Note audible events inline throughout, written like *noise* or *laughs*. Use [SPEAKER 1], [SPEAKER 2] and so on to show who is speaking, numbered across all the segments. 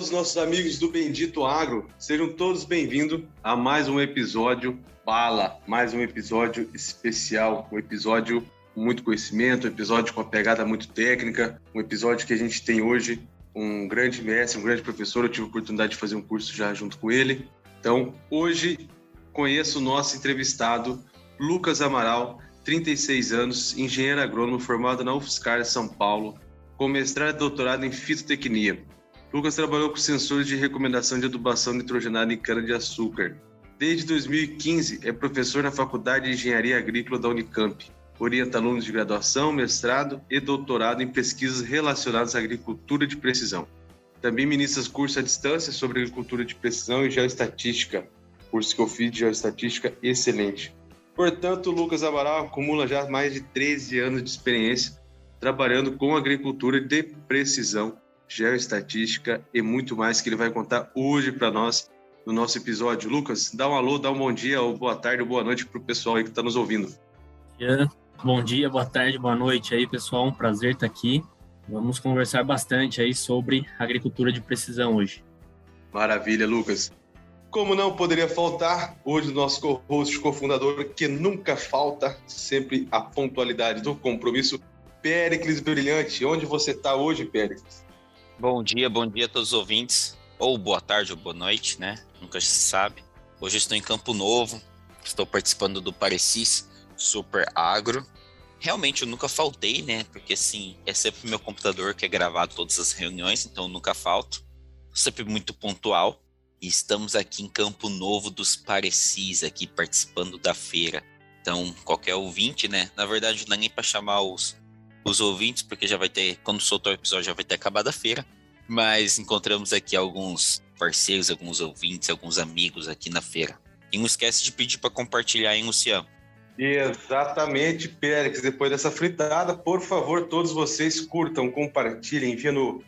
[SPEAKER 1] Todos os nossos amigos do Bendito Agro, sejam todos bem-vindos a mais um episódio Bala, mais um episódio especial, um episódio com muito conhecimento, um episódio com uma pegada muito técnica, um episódio que a gente tem hoje um grande mestre, um grande professor, eu tive a oportunidade de fazer um curso já junto com ele. Então, hoje conheço o nosso entrevistado, Lucas Amaral, 36 anos, engenheiro agrônomo formado na UFSCar São Paulo, com mestrado e doutorado em fitotecnia. Lucas trabalhou com sensores de recomendação de adubação nitrogenada em cana-de-açúcar. Desde 2015, é professor na Faculdade de Engenharia Agrícola da Unicamp. Orienta alunos de graduação, mestrado e doutorado em pesquisas relacionadas à agricultura de precisão. Também ministra cursos à distância sobre agricultura de precisão e geoestatística. Curso que eu fiz de geoestatística excelente. Portanto, Lucas Amaral acumula já mais de 13 anos de experiência trabalhando com agricultura de precisão geoestatística e muito mais que ele vai contar hoje para nós no nosso episódio. Lucas, dá um alô, dá um bom dia, ou boa tarde, ou boa noite para o pessoal aí que está nos ouvindo.
[SPEAKER 2] Bom dia, boa tarde, boa noite aí, pessoal. Um prazer estar aqui. Vamos conversar bastante aí sobre agricultura de precisão hoje.
[SPEAKER 1] Maravilha, Lucas. Como não poderia faltar, hoje o nosso co-host, cofundador, que nunca falta, sempre a pontualidade do compromisso, Péricles Brilhante. Onde você está hoje, Péricles?
[SPEAKER 3] Bom dia, bom dia a todos os ouvintes, ou boa tarde ou boa noite, né? Nunca se sabe. Hoje estou em Campo Novo, estou participando do Parecis Super Agro. Realmente eu nunca faltei, né? Porque assim, é sempre meu computador que é gravado todas as reuniões, então eu nunca falto. Sempre muito pontual. E estamos aqui em Campo Novo dos Parecis, aqui participando da feira. Então, qualquer ouvinte, né? Na verdade, não é nem para chamar os, os ouvintes, porque já vai ter, quando soltar o episódio, já vai ter acabado a feira. Mas encontramos aqui alguns parceiros, alguns ouvintes, alguns amigos aqui na feira. E não esquece de pedir para compartilhar, hein, Luciano?
[SPEAKER 1] Exatamente, Pérez. Depois dessa fritada, por favor, todos vocês curtam, compartilhem, enviem no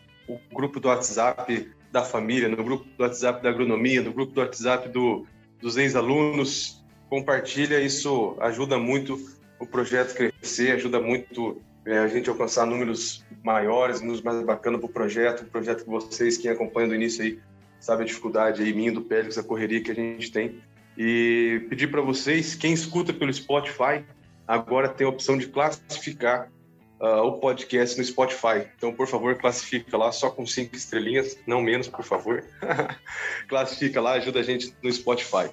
[SPEAKER 1] grupo do WhatsApp da família, no grupo do WhatsApp da agronomia, no grupo do WhatsApp do, dos ex-alunos. Compartilha, isso ajuda muito o projeto crescer, ajuda muito é, a gente alcançar números maiores, números mais bacanas para o projeto, o projeto que vocês, quem acompanha do início aí, sabe a dificuldade aí, minha do Pélix, a correria que a gente tem. E pedir para vocês, quem escuta pelo Spotify, agora tem a opção de classificar uh, o podcast no Spotify. Então, por favor, classifica lá só com cinco estrelinhas, não menos, por favor. *laughs* classifica lá, ajuda a gente no Spotify.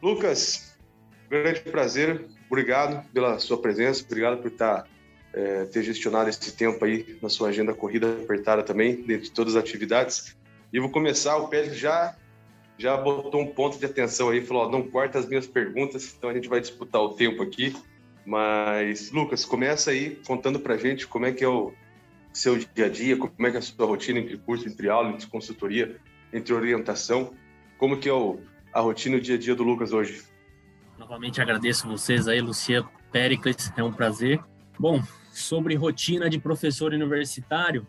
[SPEAKER 1] Lucas, grande prazer, obrigado pela sua presença, obrigado por estar é, ter gestionado esse tempo aí na sua agenda corrida apertada também, dentro de todas as atividades. E vou começar, o Pérez já já botou um ponto de atenção aí, falou, ó, não corta as minhas perguntas, então a gente vai disputar o tempo aqui. Mas, Lucas, começa aí contando pra gente como é que é o seu dia a dia, como é que é a sua rotina entre curso, entre aula, entre consultoria, entre orientação, como que é o, a rotina e o dia a dia do Lucas hoje?
[SPEAKER 2] Novamente agradeço vocês aí, Luciano Pericles, é um prazer. Bom, sobre rotina de professor universitário,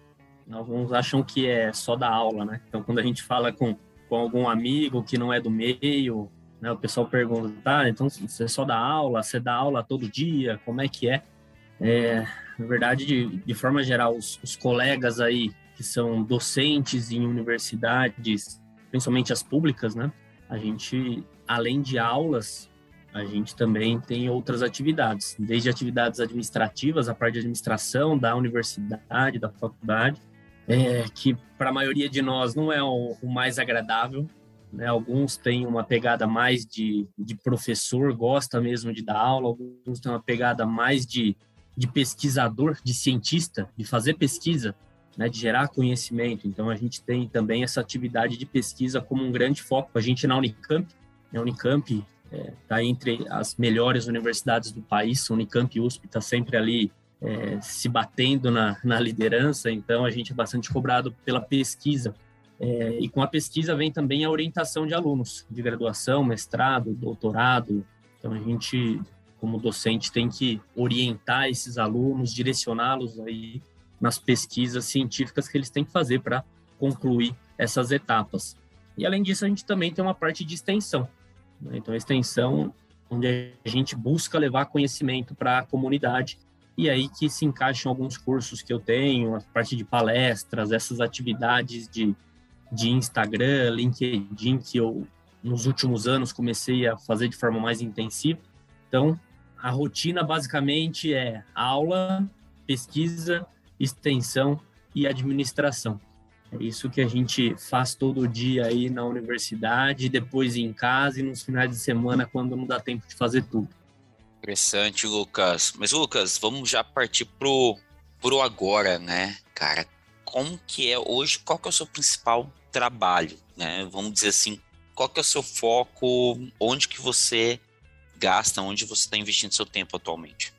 [SPEAKER 2] alguns acham que é só da aula, né? Então, quando a gente fala com, com algum amigo que não é do meio, né, o pessoal pergunta, tá, então você só dá aula, você dá aula todo dia, como é que é? é na verdade, de, de forma geral, os, os colegas aí que são docentes em universidades, principalmente as públicas, né? A gente, além de aulas, a gente também tem outras atividades, desde atividades administrativas, a parte de administração da universidade, da faculdade, é, que para a maioria de nós não é o, o mais agradável. Né? Alguns têm uma pegada mais de, de professor, gosta mesmo de dar aula, alguns têm uma pegada mais de, de pesquisador, de cientista, de fazer pesquisa, né? de gerar conhecimento. Então a gente tem também essa atividade de pesquisa como um grande foco. A gente na Unicamp, na Unicamp está é, entre as melhores universidades do país. Unicamp e USP está sempre ali é, se batendo na, na, liderança, então a gente é bastante cobrado pela pesquisa. É, e com a pesquisa vem também a orientação de alunos de graduação, mestrado, doutorado, Então a gente, como docente, tem que orientar esses alunos, direcioná-los aí nas pesquisas científicas que eles têm que fazer para concluir essas etapas. E além disso, a gente também tem uma parte de extensão. Né? Então, a extensão, onde a gente busca levar conhecimento para a comunidade. E aí que se encaixam alguns cursos que eu tenho, a parte de palestras, essas atividades de, de Instagram, LinkedIn, que eu, nos últimos anos, comecei a fazer de forma mais intensiva. Então, a rotina basicamente é aula, pesquisa, extensão e administração. É isso que a gente faz todo dia aí na universidade, depois em casa e nos finais de semana quando não dá tempo de fazer tudo.
[SPEAKER 3] Interessante, Lucas. Mas Lucas, vamos já partir pro pro agora, né, cara? Como que é hoje? Qual que é o seu principal trabalho, né? Vamos dizer assim, qual que é o seu foco? Onde que você gasta? Onde você está investindo seu tempo atualmente?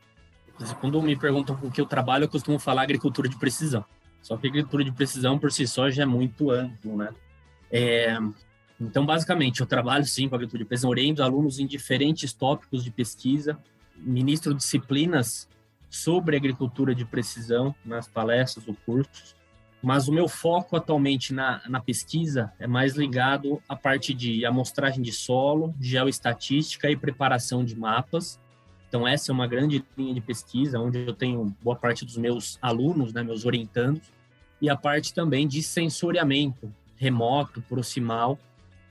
[SPEAKER 2] Quando me perguntam com que eu trabalho, eu costumo falar agricultura de precisão. Só que agricultura de precisão por si só já é muito amplo, né? É, então, basicamente, eu trabalho sim com agricultura de precisão, oriento alunos em diferentes tópicos de pesquisa, ministro disciplinas sobre agricultura de precisão nas palestras ou cursos, mas o meu foco atualmente na, na pesquisa é mais ligado à parte de amostragem de solo, geoestatística e preparação de mapas, então, essa é uma grande linha de pesquisa, onde eu tenho boa parte dos meus alunos, né, meus orientandos, e a parte também de sensoriamento remoto, proximal,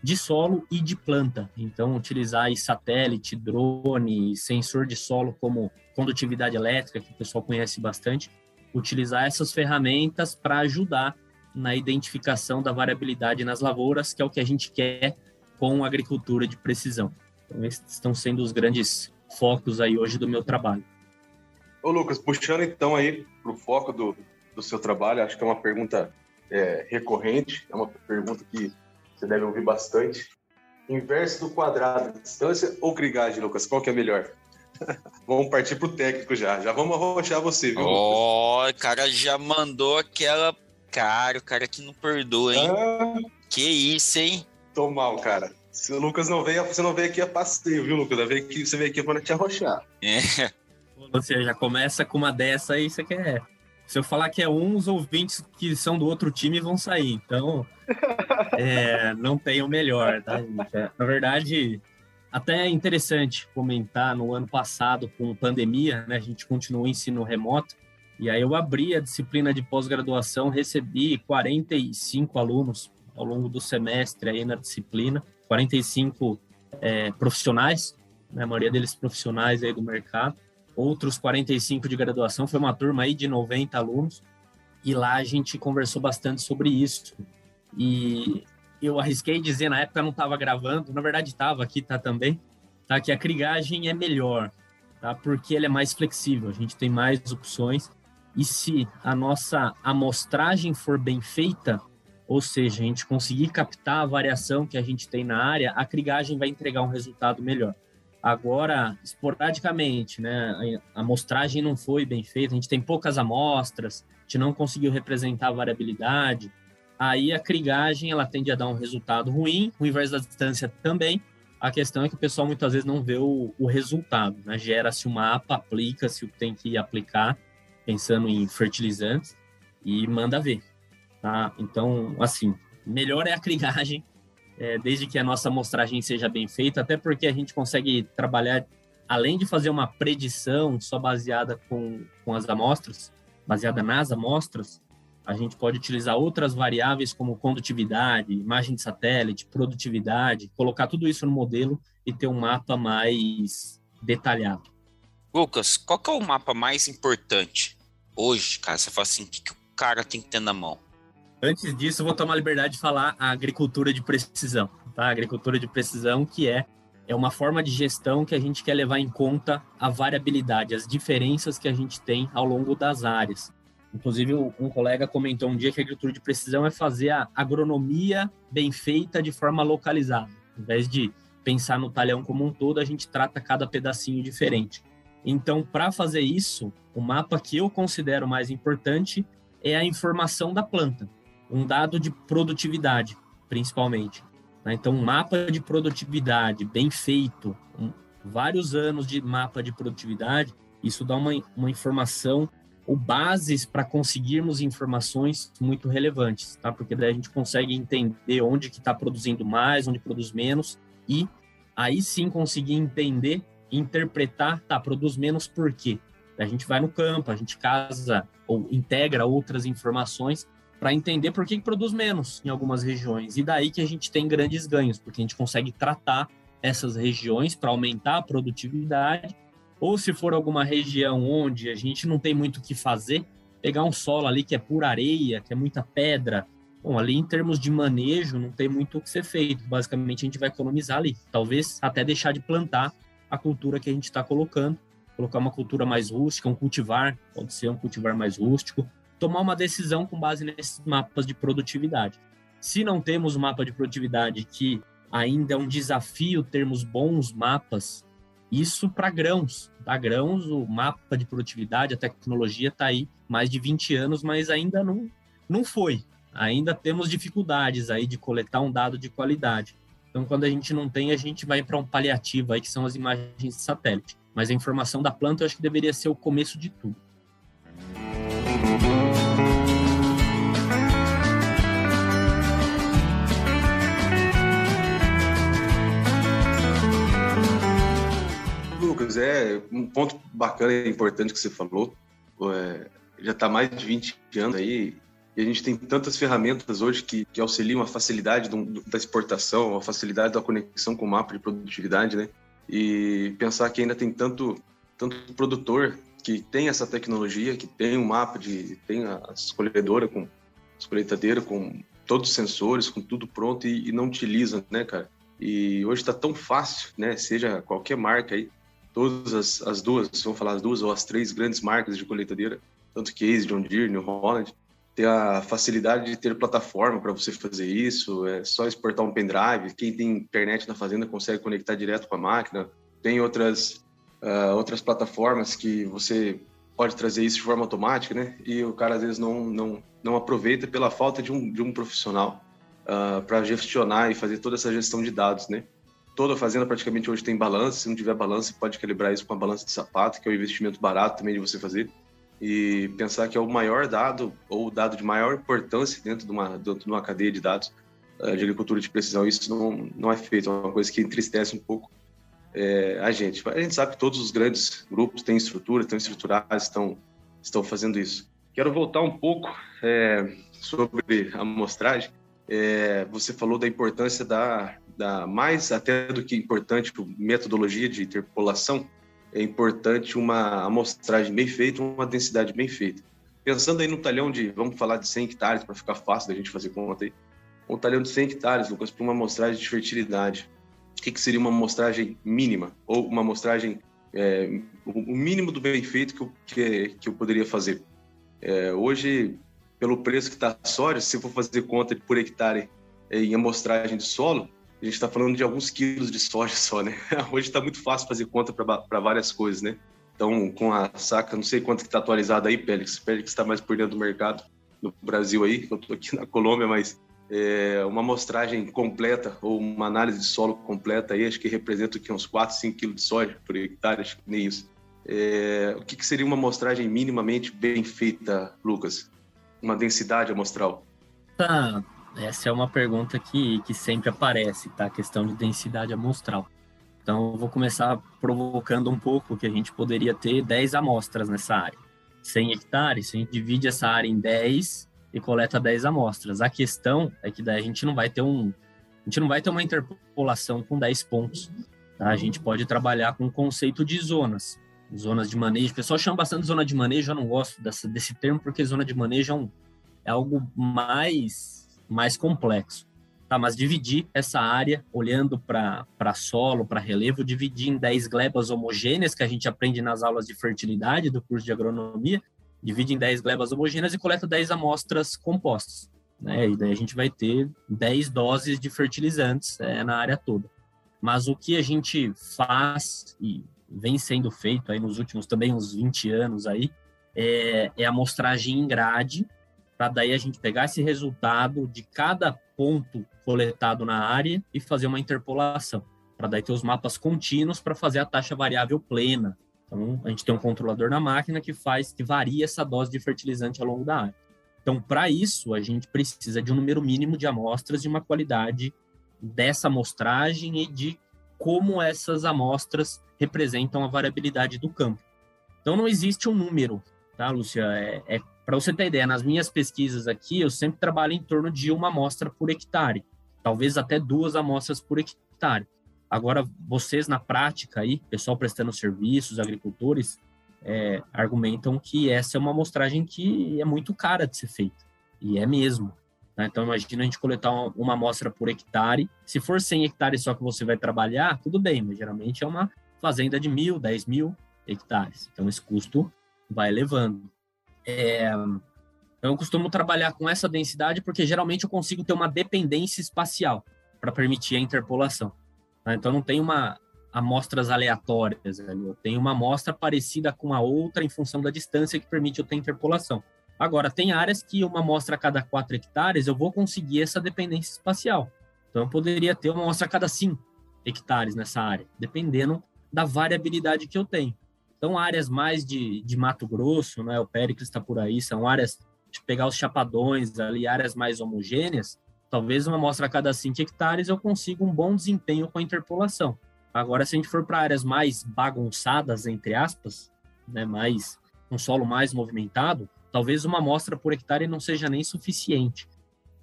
[SPEAKER 2] de solo e de planta. Então, utilizar satélite, drone, sensor de solo como condutividade elétrica, que o pessoal conhece bastante, utilizar essas ferramentas para ajudar na identificação da variabilidade nas lavouras, que é o que a gente quer com agricultura de precisão. Então, esses estão sendo os grandes focos aí hoje do meu trabalho.
[SPEAKER 1] Ô Lucas, puxando então aí para o foco do, do seu trabalho, acho que é uma pergunta é, recorrente, é uma pergunta que você deve ouvir bastante. Inverso do quadrado, distância ou crigagem, Lucas? Qual que é melhor? *laughs* vamos partir pro técnico já. Já vamos arrochar você, viu?
[SPEAKER 3] Ó, oh, o cara já mandou aquela. Cara, o cara que não perdoa, hein? Ah, que isso, hein?
[SPEAKER 1] Tô mal, cara. Se o Lucas não veio, você não veio aqui a passeio, viu, Lucas? Você veio aqui para te arrochar. É.
[SPEAKER 2] Você já começa com uma dessa aí, você quer. Se eu falar que é um, os ouvintes que são do outro time vão sair. Então, *laughs* é, não tem o melhor, tá, gente? É, na verdade, até é interessante comentar no ano passado, com pandemia, né? A gente continuou o ensino remoto. E aí eu abri a disciplina de pós-graduação, recebi 45 alunos ao longo do semestre aí na disciplina. 45 é, profissionais, né, a maioria deles profissionais aí do mercado, outros 45 de graduação, foi uma turma aí de 90 alunos, e lá a gente conversou bastante sobre isso. E eu arrisquei dizer, na época não estava gravando, na verdade estava, aqui tá também, tá, que a crigagem é melhor, tá, porque ele é mais flexível, a gente tem mais opções, e se a nossa amostragem for bem feita, ou seja, a gente conseguir captar a variação que a gente tem na área, a crigagem vai entregar um resultado melhor. Agora, esporadicamente, né, a amostragem não foi bem feita, a gente tem poucas amostras, a gente não conseguiu representar a variabilidade, aí a crigagem ela tende a dar um resultado ruim, o inverso da distância também. A questão é que o pessoal muitas vezes não vê o, o resultado, né? Gera-se um mapa, aplica-se o que tem que aplicar, pensando em fertilizantes, e manda ver. Tá? Então, assim, melhor é a crigagem, é, desde que a nossa amostragem seja bem feita, até porque a gente consegue trabalhar, além de fazer uma predição só baseada com, com as amostras, baseada nas amostras, a gente pode utilizar outras variáveis como condutividade, imagem de satélite, produtividade, colocar tudo isso no modelo e ter um mapa mais detalhado.
[SPEAKER 3] Lucas, qual é o mapa mais importante hoje, cara? Você fala assim, o que, que o cara tem que ter na mão?
[SPEAKER 2] Antes disso, vou tomar a liberdade de falar a agricultura de precisão. Tá? A agricultura de precisão, que é, é uma forma de gestão que a gente quer levar em conta a variabilidade, as diferenças que a gente tem ao longo das áreas. Inclusive, um colega comentou um dia que a agricultura de precisão é fazer a agronomia bem feita de forma localizada. Ao invés de pensar no talhão como um todo, a gente trata cada pedacinho diferente. Então, para fazer isso, o mapa que eu considero mais importante é a informação da planta um dado de produtividade, principalmente. Né? Então, um mapa de produtividade bem feito, um, vários anos de mapa de produtividade, isso dá uma, uma informação ou bases para conseguirmos informações muito relevantes, tá? Porque daí a gente consegue entender onde que está produzindo mais, onde produz menos e aí sim conseguir entender, interpretar, tá, produz menos por quê? A gente vai no campo, a gente casa ou integra outras informações para entender por que, que produz menos em algumas regiões. E daí que a gente tem grandes ganhos, porque a gente consegue tratar essas regiões para aumentar a produtividade. Ou se for alguma região onde a gente não tem muito o que fazer, pegar um solo ali que é pura areia, que é muita pedra. Bom, ali em termos de manejo não tem muito o que ser feito. Basicamente a gente vai economizar ali. Talvez até deixar de plantar a cultura que a gente está colocando. Colocar uma cultura mais rústica, um cultivar, pode ser um cultivar mais rústico, tomar uma decisão com base nesses mapas de produtividade. Se não temos um mapa de produtividade que ainda é um desafio termos bons mapas, isso para grãos. Para grãos, o mapa de produtividade, a tecnologia está aí mais de 20 anos, mas ainda não, não foi. Ainda temos dificuldades aí de coletar um dado de qualidade. Então, quando a gente não tem, a gente vai para um paliativo aí, que são as imagens de satélite. Mas a informação da planta, eu acho que deveria ser o começo de tudo.
[SPEAKER 1] Lucas, é um ponto bacana e importante que você falou. É, já está mais de 20 anos aí e a gente tem tantas ferramentas hoje que, que auxiliam a facilidade do, da exportação, a facilidade da conexão com o mapa de produtividade, né? E pensar que ainda tem tanto, tanto produtor que tem essa tecnologia, que tem um mapa de, tem a escolhedora com escolheitadeira com todos os sensores, com tudo pronto e, e não utiliza, né, cara? E hoje está tão fácil, né? Seja qualquer marca aí, todas as, as duas, vamos falar as duas ou as três grandes marcas de colheitadeira, tanto Case, John Deere, New Holland, ter a facilidade de ter plataforma para você fazer isso, é só exportar um pendrive, quem tem internet na fazenda consegue conectar direto com a máquina, tem outras, uh, outras plataformas que você pode trazer isso de forma automática, né? E o cara às vezes não, não, não aproveita pela falta de um, de um profissional uh, ah, para gestionar e fazer toda essa gestão de dados, né? Toda fazenda praticamente hoje tem balança, se não tiver balança, pode calibrar isso com a balança de sapato, que é um investimento barato também de você fazer e pensar que é o maior dado ou o dado de maior importância dentro de uma, dentro de uma cadeia de dados uh, de agricultura de precisão. Isso não, não é feito, é uma coisa que entristece um pouco é, a gente. A gente sabe que todos os grandes grupos têm estrutura, estão estruturados, estão, estão fazendo isso. Quero voltar um pouco é, sobre a amostragem. É, você falou da importância da, da mais até do que importante metodologia de interpolação é importante uma amostragem bem feita, uma densidade bem feita. Pensando aí no talhão de, vamos falar de 100 hectares, para ficar fácil da gente fazer conta aí. Um talhão de 100 hectares, Lucas, para uma amostragem de fertilidade. O que, que, seria uma amostragem mínima? Ou uma amostragem, é, o mínimo do bem feito que eu, que, que eu poderia fazer? É, hoje, pelo preço que está a soja, se eu for fazer conta por hectare em amostragem de solo, a gente está falando de alguns quilos de soja só, né? *laughs* Hoje está muito fácil fazer conta para várias coisas, né? Então, com a saca, não sei quanto que está atualizado aí, Pélix. Pélix está mais por dentro do mercado no Brasil aí, eu estou aqui *laughs* na Colômbia, mas é, uma amostragem completa ou uma análise de solo completa aí, acho que representa aqui uns 4, 5 quilos de soja por hectare, acho que nem isso. É, o que, que seria uma amostragem minimamente bem feita, Lucas? Uma densidade amostral?
[SPEAKER 2] Tá, essa é uma pergunta que, que sempre aparece, tá? A questão de densidade amostral. Então, eu vou começar provocando um pouco que a gente poderia ter 10 amostras nessa área. 100 hectares, a gente divide essa área em 10 e coleta 10 amostras. A questão é que daí a gente não vai ter um a gente não vai ter uma interpolação com 10 pontos. Tá? A gente pode trabalhar com o conceito de zonas. Zonas de manejo. O pessoal chama bastante zona de manejo, eu não gosto dessa, desse termo, porque zona de manejo é, um, é algo mais mais complexo. Tá, mas dividir essa área, olhando para solo, para relevo, dividir em 10 glebas homogêneas, que a gente aprende nas aulas de fertilidade do curso de agronomia, divide em 10 glebas homogêneas e coleta 10 amostras compostas. Né? E daí a gente vai ter 10 doses de fertilizantes é, na área toda. Mas o que a gente faz, e vem sendo feito aí nos últimos também uns 20 anos aí, é, é amostragem em grade, para daí a gente pegar esse resultado de cada ponto coletado na área e fazer uma interpolação. para daí ter os mapas contínuos para fazer a taxa variável plena. Então, a gente tem um controlador na máquina que faz, que varia essa dose de fertilizante ao longo da área. Então, para isso, a gente precisa de um número mínimo de amostras e uma qualidade dessa amostragem e de como essas amostras representam a variabilidade do campo. Então, não existe um número, tá, Lúcia? É, é para você ter ideia, nas minhas pesquisas aqui, eu sempre trabalho em torno de uma amostra por hectare, talvez até duas amostras por hectare. Agora, vocês na prática aí, pessoal prestando serviços, agricultores, é, argumentam que essa é uma amostragem que é muito cara de ser feita. E é mesmo. Né? Então, imagina a gente coletar uma, amostra por hectare. Se for 100 hectares só que você vai trabalhar, tudo bem, mas geralmente é uma fazenda de mil, 10 mil hectares. Então, esse custo vai elevando. É, eu costumo trabalhar com essa densidade porque geralmente eu consigo ter uma dependência espacial para permitir a interpolação. Tá? Então, não tem uma amostras aleatórias, eu tenho uma amostra parecida com a outra em função da distância que permite eu ter interpolação. Agora, tem áreas que uma amostra a cada 4 hectares eu vou conseguir essa dependência espacial. Então, eu poderia ter uma amostra a cada 5 hectares nessa área, dependendo da variabilidade que eu tenho. Então, áreas mais de, de Mato Grosso, né, o Péricles está por aí, são áreas de pegar os chapadões ali, áreas mais homogêneas, talvez uma amostra a cada 5 hectares eu consiga um bom desempenho com a interpolação. Agora, se a gente for para áreas mais bagunçadas, entre aspas, né, mais um solo mais movimentado, talvez uma amostra por hectare não seja nem suficiente.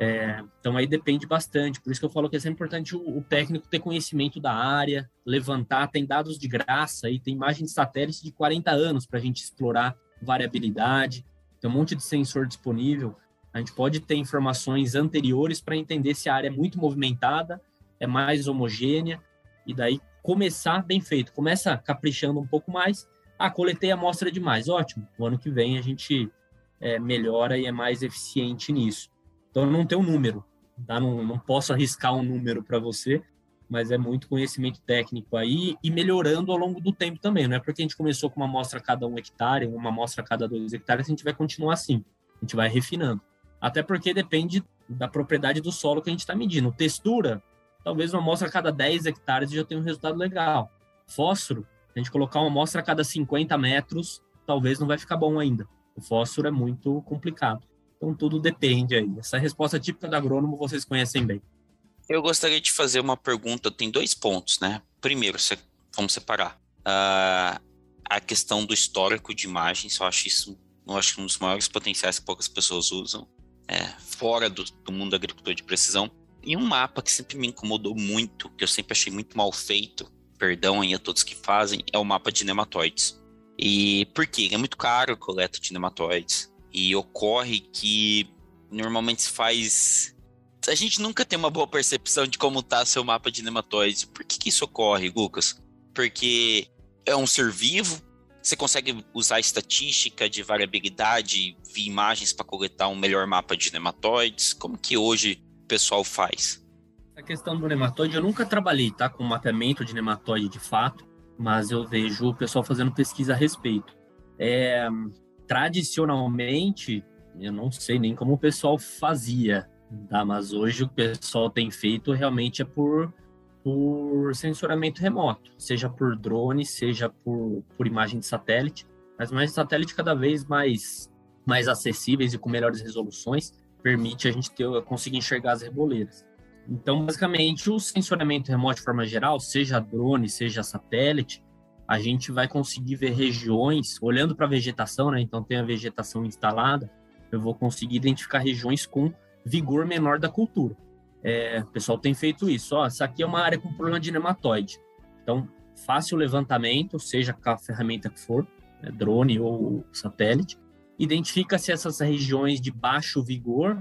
[SPEAKER 2] É, então aí depende bastante, por isso que eu falo que é sempre importante o, o, técnico ter conhecimento da área, levantar, tem dados de graça e tem imagem de satélite de 40 anos para a gente explorar variabilidade, tem um monte de sensor disponível, a gente pode ter informações anteriores para entender se a área é muito movimentada, é mais homogênea, e daí começar bem feito, começa caprichando um pouco mais, ah, coletei a amostra demais, ótimo, o ano que vem a gente é, melhora e é mais eficiente nisso. Então, não tem um número, tá? Não, não posso arriscar um número para você, mas é muito conhecimento técnico aí e melhorando ao longo do tempo também. Não é porque a gente começou com uma amostra a cada um hectare, uma amostra a cada dois hectares, a gente vai continuar assim. A gente vai refinando. Até porque depende da propriedade do solo que a gente está medindo. Textura, talvez uma amostra a cada 10 hectares já tenha um resultado legal. Fósforo, a gente colocar uma amostra a cada 50 metros, talvez não vai ficar bom ainda. O fósforo é muito complicado. Então tudo depende aí. Essa resposta típica do agrônomo vocês conhecem bem.
[SPEAKER 3] Eu gostaria de fazer uma pergunta. Tem dois pontos, né? Primeiro, vamos separar. Uh, a questão do histórico de imagens, eu acho isso eu acho um dos maiores potenciais que poucas pessoas usam, é, fora do, do mundo da agricultura de precisão. E um mapa que sempre me incomodou muito, que eu sempre achei muito mal feito, perdão aí a todos que fazem, é o mapa de nematóides. E por quê? É muito caro a coleta de nematóides. E ocorre que normalmente se faz. A gente nunca tem uma boa percepção de como está seu mapa de nematóides. Por que, que isso ocorre, Lucas? Porque é um ser vivo, você consegue usar estatística de variabilidade via imagens para coletar um melhor mapa de nematóides? Como que hoje o pessoal faz?
[SPEAKER 2] A questão do nematóide, eu nunca trabalhei tá, com mapeamento de nematóide de fato, mas eu vejo o pessoal fazendo pesquisa a respeito. É, tradicionalmente, eu não sei nem como o pessoal fazia, tá? mas hoje o pessoal tem feito realmente é por, por sensoramento remoto, seja por drone, seja por, por imagem de satélite, mas mais satélite cada vez mais, mais acessíveis e com melhores resoluções, permite a gente ter, conseguir enxergar as reboleiras. Então, basicamente, o sensoramento remoto de forma geral, seja drone, seja satélite, a gente vai conseguir ver regiões, olhando para a vegetação, né? Então tem a vegetação instalada, eu vou conseguir identificar regiões com vigor menor da cultura. É, o pessoal tem feito isso. Ó, essa aqui é uma área com problema de nematóide. Então, o levantamento, seja com a ferramenta que for, né, drone ou satélite, identifica se essas regiões de baixo vigor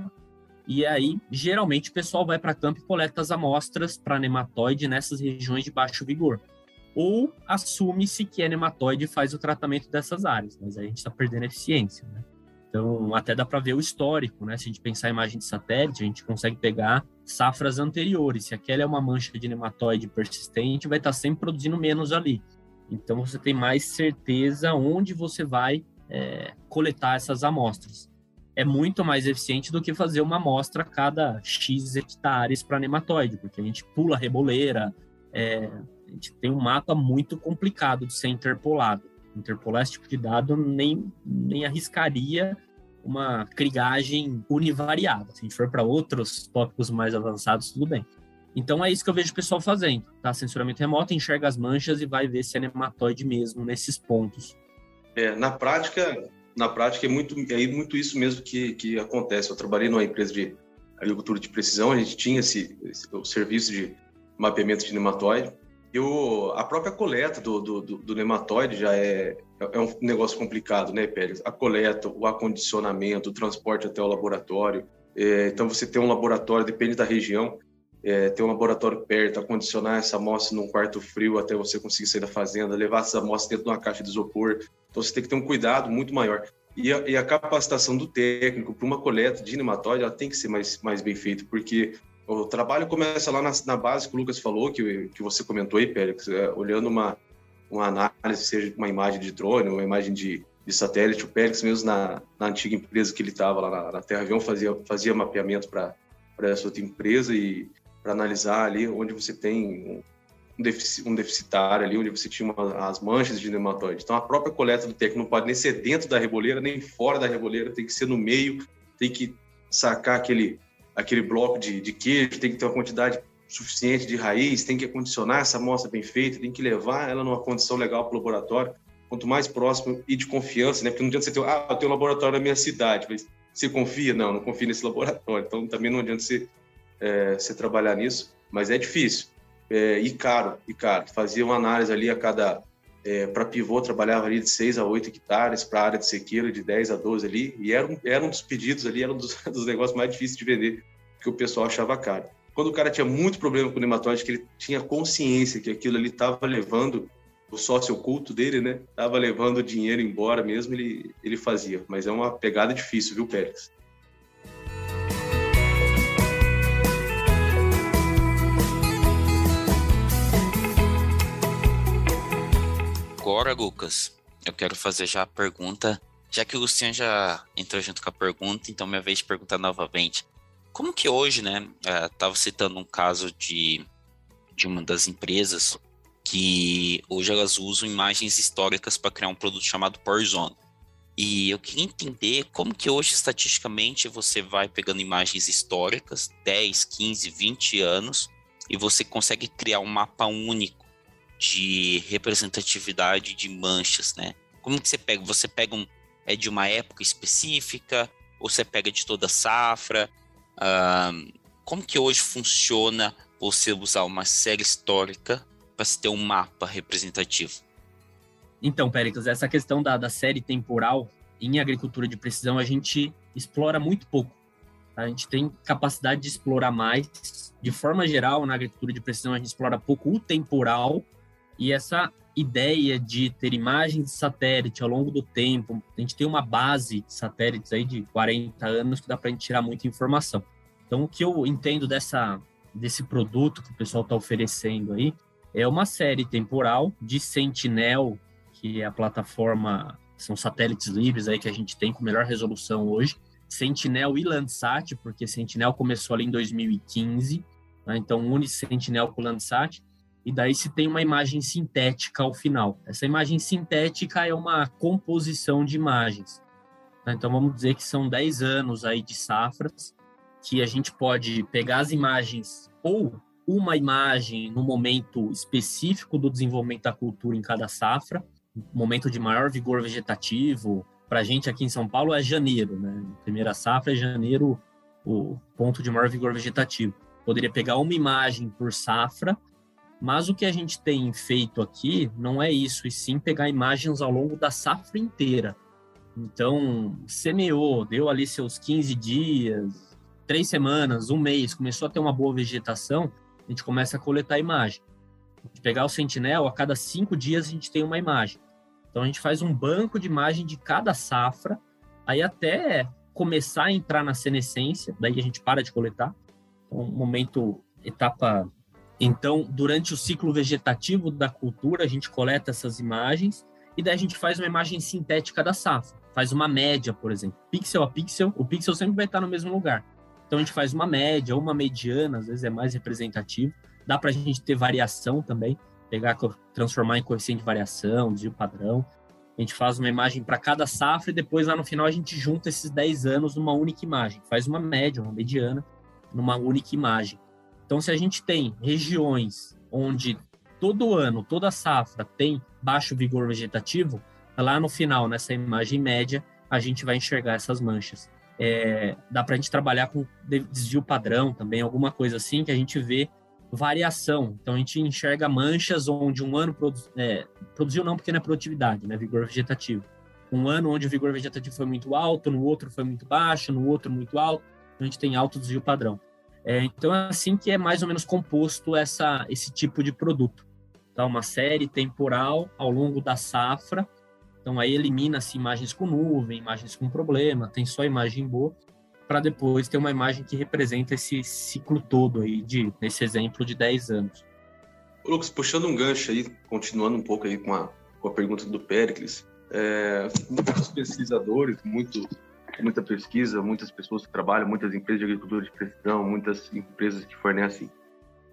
[SPEAKER 2] e aí, geralmente, o pessoal vai para campo e coleta as amostras para nematóide nessas regiões de baixo vigor ou assume-se que é nematóide e faz o tratamento dessas áreas, mas aí a gente está perdendo eficiência, né? Então, até dá para ver o histórico, né? Se a gente pensar em imagem de satélite, a gente consegue pegar safras anteriores. Se aquela é uma mancha de nematóide persistente, vai estar tá sempre produzindo menos ali. Então, você tem mais certeza onde você vai é, coletar essas amostras. É muito mais eficiente do que fazer uma amostra a cada X hectares para nematóide, porque a gente pula a reboleira, é, gente tem um mapa muito complicado de ser interpolado. Interpolar esse tipo de dado nem, nem arriscaria uma crigagem univariada. Se a gente for para outros tópicos mais avançados, tudo bem. Então é isso que eu vejo o pessoal fazendo, tá? Censuramento remoto, enxerga as manchas e vai ver se é nematóide mesmo nesses pontos.
[SPEAKER 1] É, na prática, na prática é muito, é muito isso mesmo que, que acontece. Eu trabalhei numa empresa de agricultura de precisão, a gente tinha esse, esse o serviço de mapeamento de nematóide. E a própria coleta do, do, do, nematóide já é, é um negócio complicado, né, Pérez? A coleta, o acondicionamento, o transporte até o laboratório. É, então, você tem um laboratório, depende da região, é, ter um laboratório perto, acondicionar essa amostra num quarto frio até você conseguir sair da fazenda, levar essa amostra dentro de uma caixa de isopor. Então você tem que ter um cuidado muito maior. E a, e a capacitação do técnico para uma coleta de nematóide ela tem que ser mais, mais bem feita, porque o trabalho começa lá na, na base que o Lucas falou, que, que você comentou aí, Pérez, é, olhando uma, uma análise, seja uma imagem de drone, uma imagem de, de satélite. O Pérez, mesmo na, na antiga empresa que ele estava lá na, na Terra Avião, fazia, fazia mapeamento para essa outra empresa e para analisar ali onde você tem um, um deficitário ali, onde você tinha uma, as manchas de nematóide. Então, a própria coleta do técnico não pode nem ser dentro da reboleira, nem fora da reboleira, tem que ser no meio, tem que sacar aquele, aquele bloco de, de queijo, tem que ter uma quantidade suficiente de raiz, tem que acondicionar essa amostra bem feita, tem que levar ela numa condição legal para o laboratório, quanto mais próximo e de confiança, né? Porque não adianta você ter, ah, eu tenho um laboratório na minha cidade, mas você confia? Não, não confia nesse laboratório. Então, também não adianta você é, você trabalhar nisso, mas é difícil. É, e caro, e caro. Fazia uma análise ali a cada. É, para pivô, trabalhava ali de 6 a 8 hectares, para área de sequeiro de 10 a 12 ali, e era um, era um dos pedidos ali, era um dos, *laughs* dos negócios mais difíceis de vender, que o pessoal achava caro. Quando o cara tinha muito problema com nematóide, que ele tinha consciência que aquilo ali estava levando o sócio oculto dele, né? Tava levando o dinheiro embora mesmo, ele, ele fazia. Mas é uma pegada difícil, viu, Pérez?
[SPEAKER 3] Agora, Lucas, eu quero fazer já a pergunta, já que o Luciano já entrou junto com a pergunta, então minha vez de perguntar novamente. Como que hoje, né, estava é, citando um caso de, de uma das empresas que hoje elas usam imagens históricas para criar um produto chamado Porzone. E eu queria entender como que hoje, estatisticamente, você vai pegando imagens históricas, 10, 15, 20 anos, e você consegue criar um mapa único de representatividade de manchas, né? Como que você pega? Você pega um é de uma época específica ou você pega de toda a safra? Como que hoje funciona você usar uma série histórica para se ter um mapa representativo?
[SPEAKER 2] Então, Péricles, essa questão da, da série temporal em agricultura de precisão a gente explora muito pouco. Tá? A gente tem capacidade de explorar mais. De forma geral, na agricultura de precisão, a gente explora pouco o temporal e essa ideia de ter imagens de satélite ao longo do tempo, a gente tem uma base de satélites aí de 40 anos que dá para a gente tirar muita informação. Então, o que eu entendo dessa, desse produto que o pessoal está oferecendo aí é uma série temporal de Sentinel, que é a plataforma, são satélites livres aí que a gente tem com melhor resolução hoje. Sentinel e Landsat, porque Sentinel começou ali em 2015, né? então une Sentinel com Landsat e daí se tem uma imagem sintética ao final. Essa imagem sintética é uma composição de imagens. Tá? Então vamos dizer que são 10 anos aí de safras, que a gente pode pegar as imagens ou uma imagem no momento específico do desenvolvimento da cultura em cada safra, momento de maior vigor vegetativo. Para a gente aqui em São Paulo é janeiro, né? Primeira safra é janeiro, o ponto de maior vigor vegetativo. Poderia pegar uma imagem por safra mas o que a gente tem feito aqui não é isso, e sim pegar imagens ao longo da safra inteira. Então, semeou, deu ali seus 15 dias, três semanas, um mês, começou a ter uma boa vegetação, a gente começa a coletar imagem. De pegar o sentinel, a cada cinco dias a gente tem uma imagem. Então, a gente faz um banco de imagem de cada safra, aí até começar a entrar na senescência, daí a gente para de coletar. Então, momento, etapa então, durante o ciclo vegetativo da cultura, a gente coleta essas imagens e daí a gente faz uma imagem sintética da safra. Faz uma média, por exemplo. Pixel a pixel, o pixel sempre vai estar no mesmo lugar. Então a gente faz uma média uma mediana, às vezes é mais representativo, dá para a gente ter variação também, pegar, transformar em coeficiente de variação, desvio padrão. A gente faz uma imagem para cada safra e depois lá no final a gente junta esses 10 anos numa única imagem, faz uma média, uma mediana, numa única imagem. Então, se a gente tem regiões onde todo ano, toda safra tem baixo vigor vegetativo, lá no final, nessa imagem média, a gente vai enxergar essas manchas. É, dá para a gente trabalhar com desvio padrão também, alguma coisa assim, que a gente vê variação. Então, a gente enxerga manchas onde um ano produ é, produziu, não porque não é produtividade, né? Vigor vegetativo. Um ano onde o vigor vegetativo foi muito alto, no outro foi muito baixo, no outro muito alto. Então, a gente tem alto desvio padrão. É, então, é assim que é mais ou menos composto essa, esse tipo de produto. Então, uma série temporal ao longo da safra. Então, aí elimina-se imagens com nuvem, imagens com problema, tem só imagem boa para depois ter uma imagem que representa esse ciclo todo aí, de, nesse exemplo de 10 anos.
[SPEAKER 1] Lucas, puxando um gancho aí, continuando um pouco aí com a, com a pergunta do Pericles, é, muitos pesquisadores, muito, muita pesquisa, muitas pessoas que trabalham, muitas empresas de agricultura de precisão, muitas empresas que fornecem.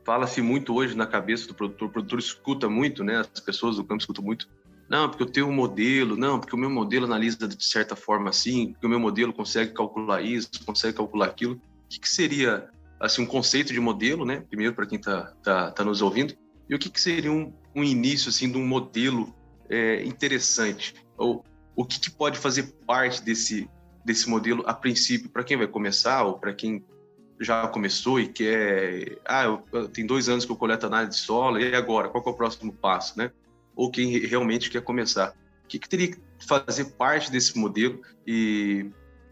[SPEAKER 1] Fala-se muito hoje na cabeça do produtor, o produtor escuta muito, né? As pessoas do campo escutam muito não, porque eu tenho um modelo, não, porque o meu modelo analisa de certa forma assim, porque o meu modelo consegue calcular isso, consegue calcular aquilo. O que, que seria assim um conceito de modelo, né? Primeiro para quem está tá, tá nos ouvindo, e o que, que seria um, um início assim de um modelo é, interessante? Ou o que, que pode fazer parte desse desse modelo a princípio para quem vai começar ou para quem já começou e quer, ah, eu, tem dois anos que eu coleto análise de solo e agora qual é o próximo passo, né? ou quem realmente quer começar. O que, que teria que fazer parte desse modelo e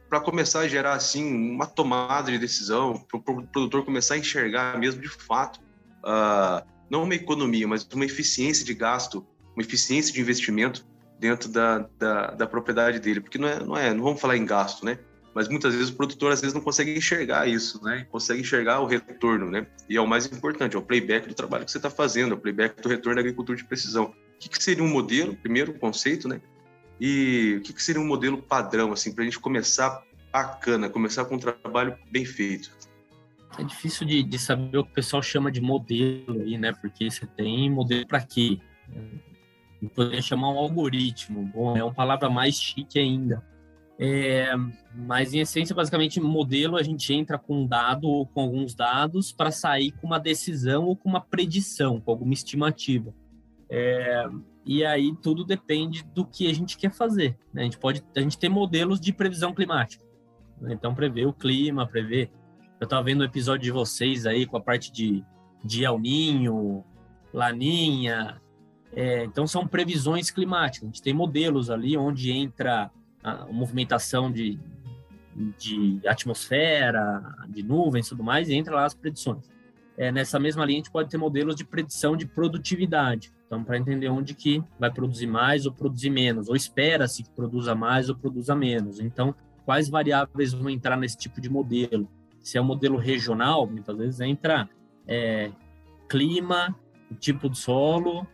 [SPEAKER 1] para começar a gerar assim uma tomada de decisão, para o produtor começar a enxergar mesmo de fato, uh, não uma economia, mas uma eficiência de gasto, uma eficiência de investimento dentro da, da, da propriedade dele, porque não é, não é, não vamos falar em gasto, né? mas muitas vezes o produtor às vezes não consegue enxergar isso, né? Consegue enxergar o retorno, né? E é o mais importante, é o playback do trabalho que você está fazendo, é o playback do retorno da agricultura de precisão. O que, que seria um modelo, primeiro conceito, né? E o que, que seria um modelo padrão, assim, para a gente começar bacana, começar com um trabalho bem feito?
[SPEAKER 2] É difícil de, de saber o que o pessoal chama de modelo aí, né? Porque você tem modelo para quê? Eu poderia chamar um algoritmo. Bom, é uma palavra mais chique ainda é, mas em essência, basicamente, modelo a gente entra com um dado ou com alguns dados para sair com uma decisão ou com uma predição, com alguma estimativa. É, e aí tudo depende do que a gente quer fazer. Né? A gente pode, a gente tem modelos de previsão climática. Né? Então prever o clima, prever. Eu estava vendo o episódio de vocês aí com a parte de, de El Ninho, Laninha. É, então são previsões climáticas. A gente tem modelos ali onde entra a movimentação de, de atmosfera, de nuvens e tudo mais, e entra lá as predições. É, nessa mesma linha, a gente pode ter modelos de predição de produtividade. Então, para entender onde que vai produzir mais ou produzir menos, ou espera-se que produza mais ou produza menos. Então, quais variáveis vão entrar nesse tipo de modelo? Se é um modelo regional, muitas vezes entra é, clima, tipo de solo,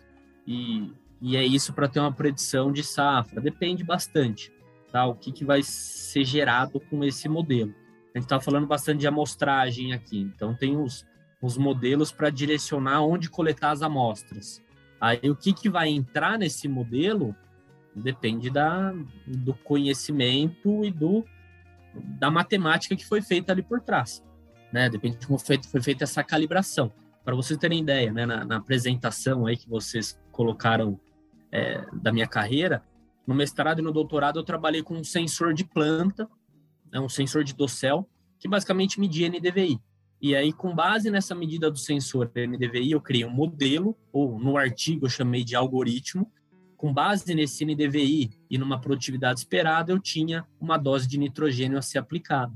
[SPEAKER 2] e, e é isso para ter uma predição de safra. Depende bastante tá? O que, que vai ser gerado com esse modelo. A gente está falando bastante de amostragem aqui, então tem os, os modelos para direcionar onde coletar as amostras. Aí o que, que vai entrar nesse modelo depende da, do conhecimento e do, da matemática que foi feita ali por trás. Né? Depende de como foi, foi feita essa calibração. Para vocês terem ideia, né? na, na apresentação aí que vocês colocaram é, da minha carreira, no mestrado e no doutorado, eu trabalhei com um sensor de planta, né, um sensor de dossel, que basicamente media NDVI. E aí, com base nessa medida do sensor NDVI, eu criei um modelo, ou no artigo eu chamei de algoritmo. Com base nesse NDVI e numa produtividade esperada, eu tinha uma dose de nitrogênio a ser aplicada.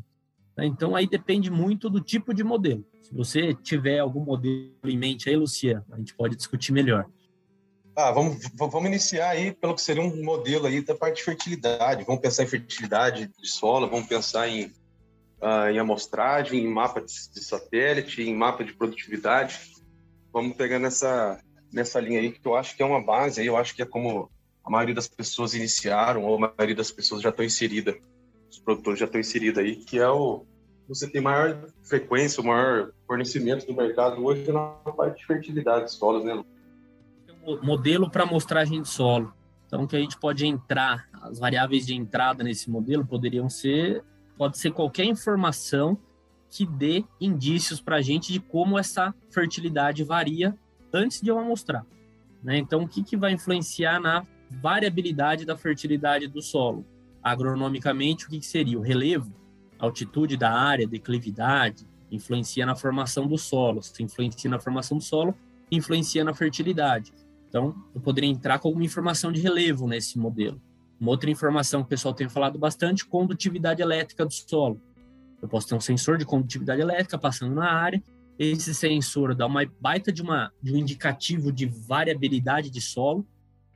[SPEAKER 2] Então, aí depende muito do tipo de modelo. Se você tiver algum modelo em mente aí, Lucia, a gente pode discutir melhor.
[SPEAKER 1] Ah, vamos, vamos iniciar aí pelo que seria um modelo aí da parte de fertilidade. Vamos pensar em fertilidade de solo, vamos pensar em, uh, em amostragem, em mapa de, de, satélite, em mapa de produtividade. Vamos pegar nessa, nessa linha aí, que eu acho que é uma base, aí eu acho que é como a maioria das pessoas iniciaram, ou a maioria das pessoas já estão inseridas, os produtores já estão inseridos aí, que é o, você tem maior frequência, maior fornecimento do mercado hoje na parte de fertilidade de solos, né?
[SPEAKER 2] Modelo para amostragem de solo. Então, que a gente pode entrar, as variáveis de entrada nesse modelo poderiam ser, pode ser qualquer informação que dê indícios para a gente de como essa fertilidade varia antes de eu amostrar. Né? Então, o que, que vai influenciar na variabilidade da fertilidade do solo? Agronomicamente, o que, que seria? O relevo, altitude da área, declividade, influencia na formação do solo. Se influencia na formação do solo, influencia na fertilidade. Então, eu poderia entrar com alguma informação de relevo nesse modelo. Uma outra informação que o pessoal tem falado bastante, condutividade elétrica do solo. Eu posso ter um sensor de condutividade elétrica passando na área. Esse sensor dá uma baita de, uma, de um indicativo de variabilidade de solo.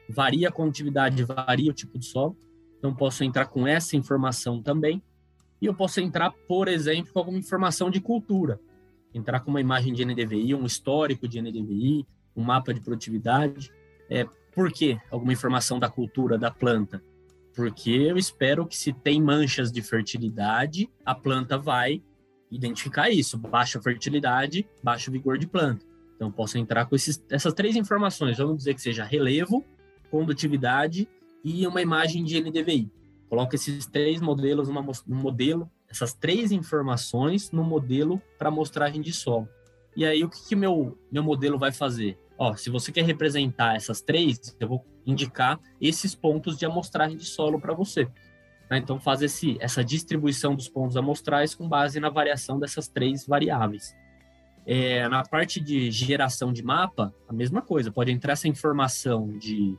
[SPEAKER 2] Varia a condutividade, varia o tipo de solo. Então, posso entrar com essa informação também. E eu posso entrar, por exemplo, com alguma informação de cultura. Entrar com uma imagem de NDVI, um histórico de NDVI, um mapa de produtividade. É, por quê? Alguma informação da cultura da planta. Porque eu espero que se tem manchas de fertilidade, a planta vai identificar isso. Baixa fertilidade, baixo vigor de planta. Então, posso entrar com esses, essas três informações. Vamos dizer que seja relevo, condutividade e uma imagem de NDVI. Coloca esses três modelos numa, num modelo, essas três informações no modelo para amostragem de solo. E aí, o que, que meu, meu modelo vai fazer? Ó, se você quer representar essas três, eu vou indicar esses pontos de amostragem de solo para você. Né? Então, faz esse, essa distribuição dos pontos amostrais com base na variação dessas três variáveis. É, na parte de geração de mapa, a mesma coisa. Pode entrar essa informação de,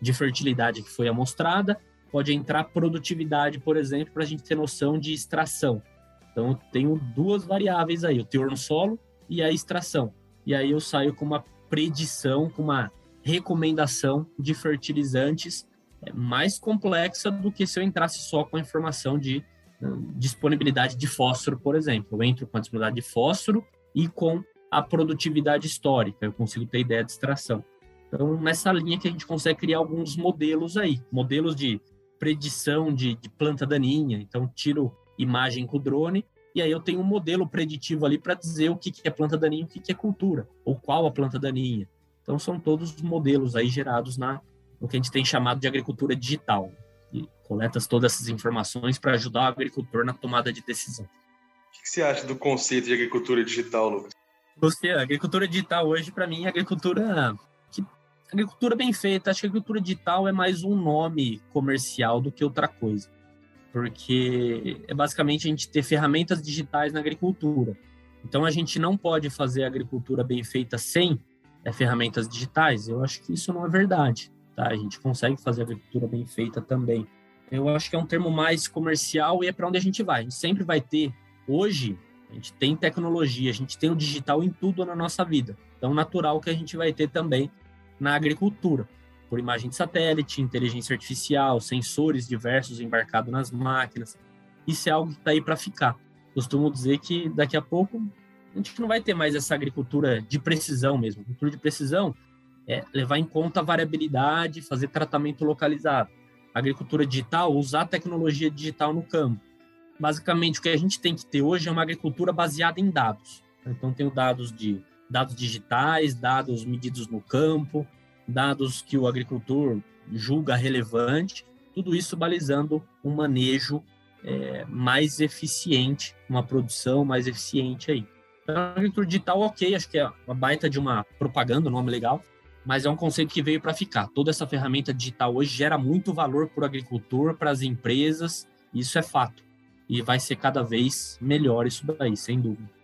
[SPEAKER 2] de fertilidade que foi amostrada, pode entrar produtividade, por exemplo, para a gente ter noção de extração. Então, eu tenho duas variáveis aí, o teor no solo e a extração. E aí eu saio com uma predição, com uma recomendação de fertilizantes é, mais complexa do que se eu entrasse só com a informação de hum, disponibilidade de fósforo, por exemplo. Eu entro com a disponibilidade de fósforo e com a produtividade histórica, eu consigo ter ideia de extração. Então, nessa linha que a gente consegue criar alguns modelos aí, modelos de predição de, de planta daninha. Então, tiro imagem com o drone e aí eu tenho um modelo preditivo ali para dizer o que, que é planta daninha e o que, que é cultura, ou qual a planta daninha. Então são todos os modelos aí gerados na no que a gente tem chamado de agricultura digital. E coletas todas essas informações para ajudar o agricultor na tomada de decisão.
[SPEAKER 1] O que você acha do conceito de agricultura digital, Lucas?
[SPEAKER 2] Você, a agricultura digital hoje, para mim, é agricultura agricultura bem feita. Acho que agricultura digital é mais um nome comercial do que outra coisa porque é basicamente a gente ter ferramentas digitais na agricultura. Então a gente não pode fazer agricultura bem feita sem é, ferramentas digitais. Eu acho que isso não é verdade. Tá? A gente consegue fazer agricultura bem feita também. Eu acho que é um termo mais comercial e é para onde a gente vai. A gente sempre vai ter. Hoje, a gente tem tecnologia, a gente tem o digital em tudo na nossa vida. Então, natural que a gente vai ter também na agricultura por imagem de satélite, inteligência artificial, sensores diversos embarcados nas máquinas. Isso é algo que está aí para ficar. Costumo dizer que daqui a pouco a gente não vai ter mais essa agricultura de precisão mesmo. Agricultura de precisão é levar em conta a variabilidade, fazer tratamento localizado. agricultura digital, usar tecnologia digital no campo. Basicamente, o que a gente tem que ter hoje é uma agricultura baseada em dados. Então, tenho dados de dados digitais, dados medidos no campo, dados que o agricultor julga relevante, tudo isso balizando um manejo é, mais eficiente, uma produção mais eficiente aí. Então, agricultura digital, ok, acho que é uma baita de uma propaganda, um nome legal, mas é um conceito que veio para ficar. Toda essa ferramenta digital hoje gera muito valor para o agricultor, para as empresas, isso é fato. E vai ser cada vez melhor isso daí, sem dúvida.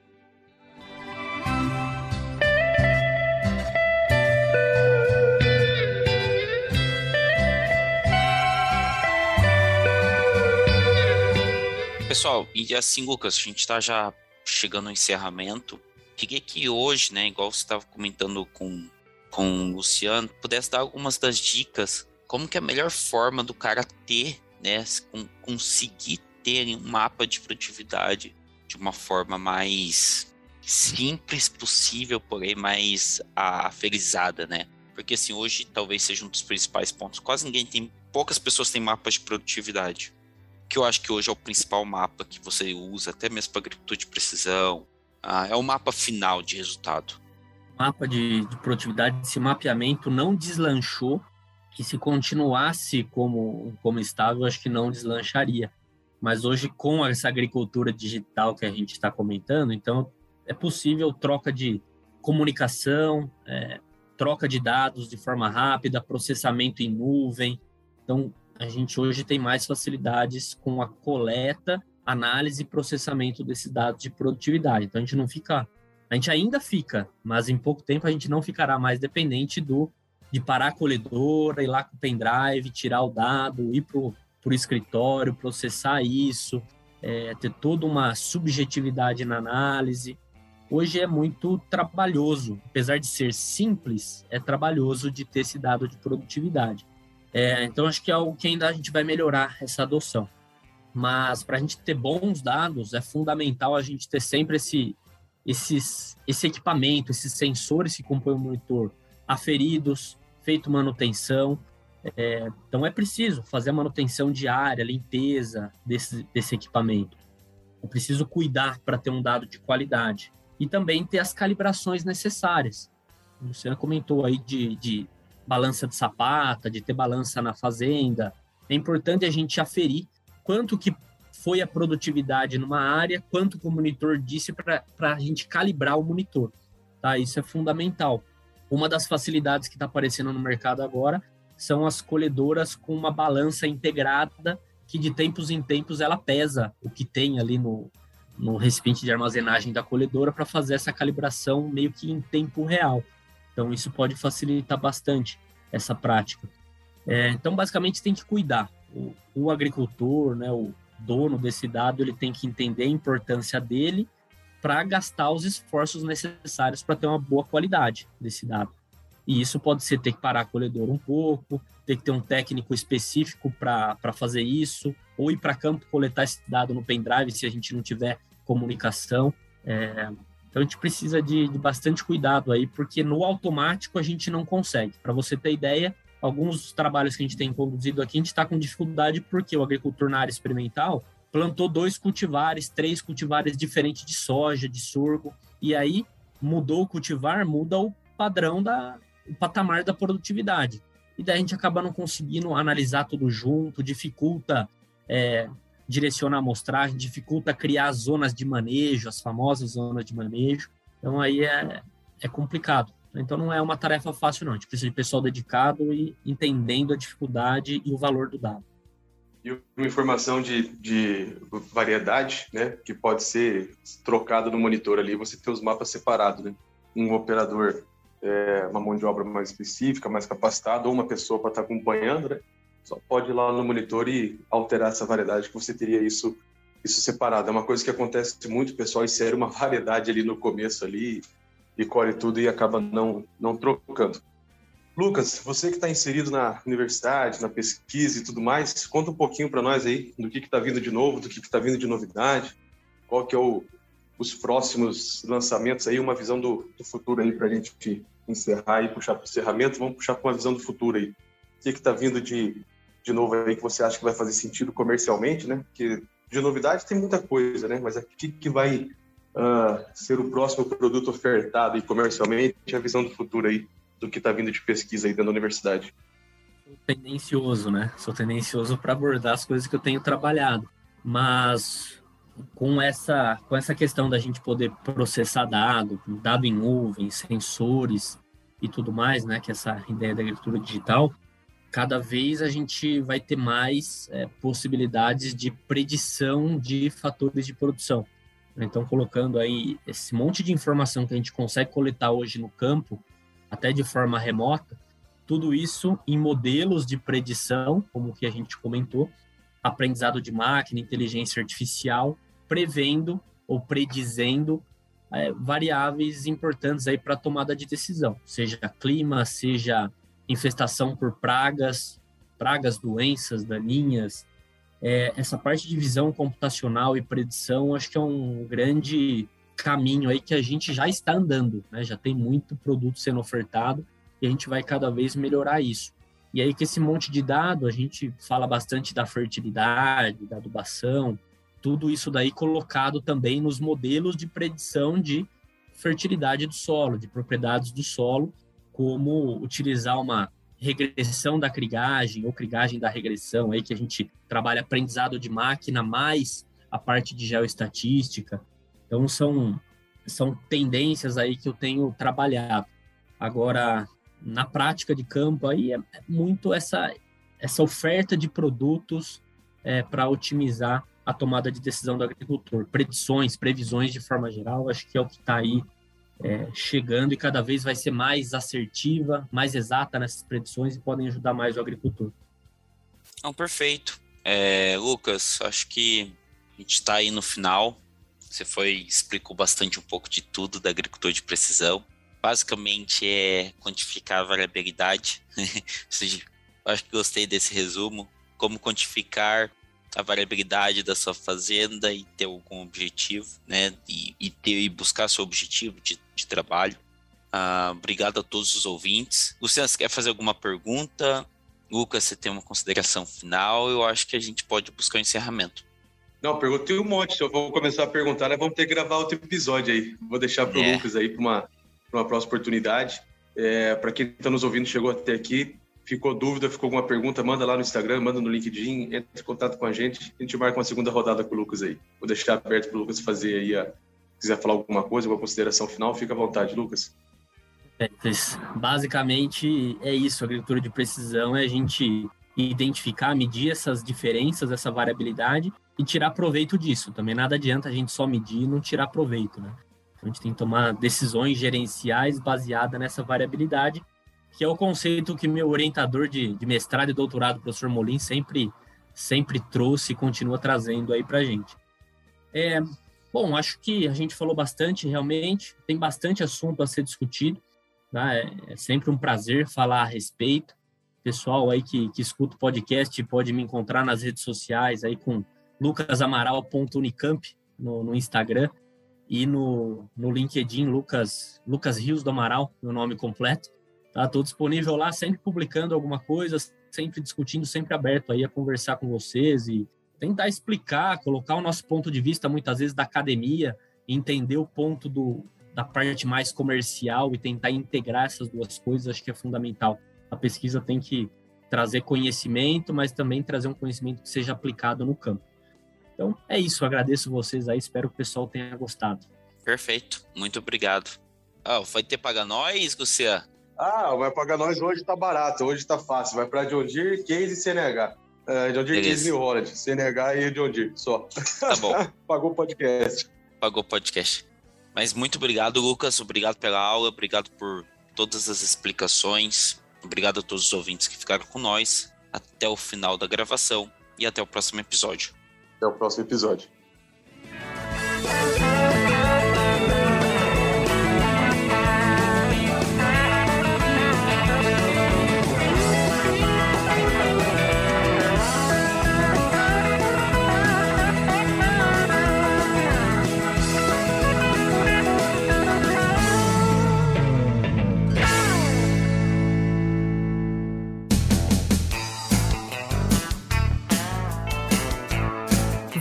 [SPEAKER 3] Pessoal, e assim, Lucas, a gente está já chegando ao encerramento. Queria que hoje, né, igual você estava comentando com, com o Luciano, pudesse dar algumas das dicas como que é a melhor forma do cara ter, né, conseguir ter um mapa de produtividade de uma forma mais simples possível, porém mais aferizada, né? Porque assim, hoje talvez seja um dos principais pontos. Quase ninguém tem, poucas pessoas têm mapas de produtividade que eu acho que hoje é o principal mapa que você usa, até mesmo para agricultura de precisão. Ah, é o mapa final de resultado.
[SPEAKER 2] Mapa de, de produtividade, esse mapeamento não deslanchou, que se continuasse como, como estava, eu acho que não deslancharia. Mas hoje, com essa agricultura digital que a gente está comentando, então é possível troca de comunicação, é, troca de dados de forma rápida, processamento em nuvem. Então, a gente hoje tem mais facilidades com a coleta, análise e processamento desses dados de produtividade. Então, a gente não fica, a gente ainda fica, mas em pouco tempo a gente não ficará mais dependente do de parar a colhedora, ir lá com o pendrive, tirar o dado, ir para o escritório, processar isso, é, ter toda uma subjetividade na análise hoje é muito trabalhoso. Apesar de ser simples, é trabalhoso de ter esse dado de produtividade. É, então, acho que é algo que ainda a gente vai melhorar essa adoção. Mas para a gente ter bons dados, é fundamental a gente ter sempre esse, esses, esse equipamento, esses sensores que compõem o monitor aferidos, feito manutenção. É, então, é preciso fazer a manutenção diária, limpeza desse, desse equipamento. É preciso cuidar para ter um dado de qualidade e também ter as calibrações necessárias. O Luciano comentou aí de, de balança de sapata, de ter balança na fazenda. É importante a gente aferir quanto que foi a produtividade numa área, quanto que o monitor disse para a gente calibrar o monitor. Tá? Isso é fundamental. Uma das facilidades que está aparecendo no mercado agora são as colhedoras com uma balança integrada que de tempos em tempos ela pesa o que tem ali no, no recipiente de armazenagem da colhedora para fazer essa calibração meio que em tempo real. Então, isso pode facilitar bastante essa prática. É, então, basicamente, tem que cuidar. O, o, agricultor, né, o dono desse dado, ele tem que entender a importância dele para gastar os esforços necessários para ter uma boa qualidade desse dado. E isso pode ser ter que parar a colhedora um pouco, ter que ter um técnico específico para fazer isso, ou ir para campo coletar esse dado no pendrive se a gente não tiver comunicação. É, então a gente precisa de, de, bastante cuidado aí, porque no automático a gente não consegue. Para você ter ideia, alguns trabalhos que a gente tem conduzido aqui, a gente está com dificuldade porque o agricultor na área experimental plantou dois cultivares, três cultivares diferentes de soja, de sorgo, e aí mudou o cultivar, muda o padrão da o patamar da produtividade. E daí a gente acaba não conseguindo analisar tudo junto, dificulta é, direciona a amostragem, dificulta criar zonas de manejo, as famosas zonas de manejo. Então aí é, é complicado. Então não é uma tarefa fácil não. A gente precisa de pessoal dedicado e entendendo a dificuldade e o valor do dado.
[SPEAKER 1] E uma informação de, de variedade, né, que pode ser trocado no monitor ali, você ter os mapas separados, né? Um operador, é, uma mão de obra mais específica, mais capacitada, ou uma pessoa para estar tá acompanhando, né? Só pode ir lá no monitor e alterar essa variedade, que você teria isso isso separado. É uma coisa que acontece muito, pessoal insere uma *laughs* variedade ali no começo ali e colhe tudo e acaba não, não trocando. Lucas, você que está inserido na universidade, na pesquisa e tudo mais, conta um pouquinho para nós aí do que está vindo de novo, do que está vindo de novidade, qual que é o, os próximos lançamentos aí, uma visão do, do futuro aí para a gente encerrar e puxar para o encerramento. Vamos puxar para uma visão do futuro aí. O que está vindo de de novo aí que você acha que vai fazer sentido comercialmente, né? Porque de novidade tem muita coisa, né? Mas o que, vai uh, ser o próximo produto ofertado e comercialmente, a visão do futuro aí, do que está vindo de pesquisa aí dentro da universidade?
[SPEAKER 2] Tendencioso, né? Sou tendencioso para abordar as coisas que eu tenho trabalhado, mas com essa com essa questão da gente poder processar dado, dado em nuvem, sensores e tudo mais, né? Que é essa ideia da agricultura digital, cada vez a gente vai ter mais é, possibilidades de predição de fatores de produção. Então, colocando aí esse monte de informação que a gente consegue coletar hoje no campo, até de forma remota, tudo isso em modelos de predição, como que a gente comentou, aprendizado de máquina, inteligência artificial, prevendo ou predizendo é, variáveis importantes aí para a tomada de decisão, seja clima, seja infestação por pragas, pragas, doenças daninhas. É, essa parte de visão computacional e predição, acho que é um grande caminho aí que a gente já está andando, né? Já tem muito produto sendo ofertado e a gente vai cada vez melhorar isso. E aí, com esse monte de dado, a gente fala bastante da fertilidade, da adubação, tudo isso daí colocado também nos modelos de predição de fertilidade do solo, de propriedades do solo, como utilizar uma regressão da crigagem ou crigagem da regressão, aí que a gente trabalha aprendizado de máquina mais a parte de geoestatística. Então são são tendências aí que eu tenho trabalhado. Agora, na prática de campo aí é muito essa essa oferta de produtos é, para otimizar a tomada de decisão do agricultor, predições, previsões de forma geral, acho que é o que está aí é, chegando e cada vez vai ser mais assertiva, mais exata nessas predições e podem ajudar mais o agricultor.
[SPEAKER 3] Não, perfeito. É, Lucas, acho que a gente está aí no final. Você foi explicou bastante um pouco de tudo da agricultura de precisão. Basicamente é quantificar a variabilidade. *laughs* acho que gostei desse resumo. Como quantificar a variabilidade da sua fazenda e ter algum objetivo, né? E, e ter e buscar seu objetivo de, de trabalho. Ah, obrigado a todos os ouvintes. Luciano, você quer fazer alguma pergunta? Lucas, você tem uma consideração final? Eu acho que a gente pode buscar um encerramento.
[SPEAKER 1] Não, perguntei um monte. Se eu vou começar a perguntar, né, vamos ter que gravar outro episódio aí. Vou deixar para o é. Lucas aí para uma, uma próxima oportunidade. É, para quem está nos ouvindo, chegou até aqui, ficou dúvida, ficou alguma pergunta, manda lá no Instagram, manda no LinkedIn, entre em contato com a gente. A gente marca uma segunda rodada com o Lucas aí. Vou deixar aberto para o Lucas fazer aí, a, se quiser falar alguma coisa, alguma consideração final, fica à vontade, Lucas.
[SPEAKER 2] É, basicamente é isso, a agricultura de precisão é a gente identificar, medir essas diferenças, essa variabilidade e tirar proveito disso. Também nada adianta a gente só medir e não tirar proveito, né? A gente tem que tomar decisões gerenciais baseadas nessa variabilidade que é o conceito que meu orientador de, de mestrado e doutorado, professor Molim, sempre, sempre trouxe e continua trazendo aí para gente. É, bom, acho que a gente falou bastante, realmente, tem bastante assunto a ser discutido, tá? é, é sempre um prazer falar a respeito. Pessoal aí que, que escuta o podcast pode me encontrar nas redes sociais aí com lucasamaral.unicamp no, no Instagram e no, no LinkedIn Lucas, Lucas Rios do Amaral, meu nome completo. Tá? disponível lá, sempre publicando alguma coisa, sempre discutindo, sempre aberto aí a conversar com vocês e tentar explicar, colocar o nosso ponto de vista, muitas vezes, da academia, entender o ponto do, da parte mais comercial e tentar integrar essas duas coisas, acho que é fundamental. A pesquisa tem que trazer conhecimento, mas também trazer um conhecimento que seja aplicado no campo. Então, é isso. Agradeço vocês aí. Espero que o pessoal tenha gostado.
[SPEAKER 3] Perfeito. Muito obrigado. Ah, vai ter paga nós, Lucia?
[SPEAKER 1] Ah, vai pagar nós hoje tá barato, hoje tá fácil. Vai para John Deere, Case e CNH. Uh, John Deere, Case e Holland. CNH e John Deere, só.
[SPEAKER 3] Tá bom. *laughs*
[SPEAKER 1] Pagou o podcast.
[SPEAKER 3] Pagou o podcast. Mas muito obrigado, Lucas. Obrigado pela aula, obrigado por todas as explicações. Obrigado a todos os ouvintes que ficaram com nós. Até o final da gravação e até o próximo episódio.
[SPEAKER 1] Até o próximo episódio.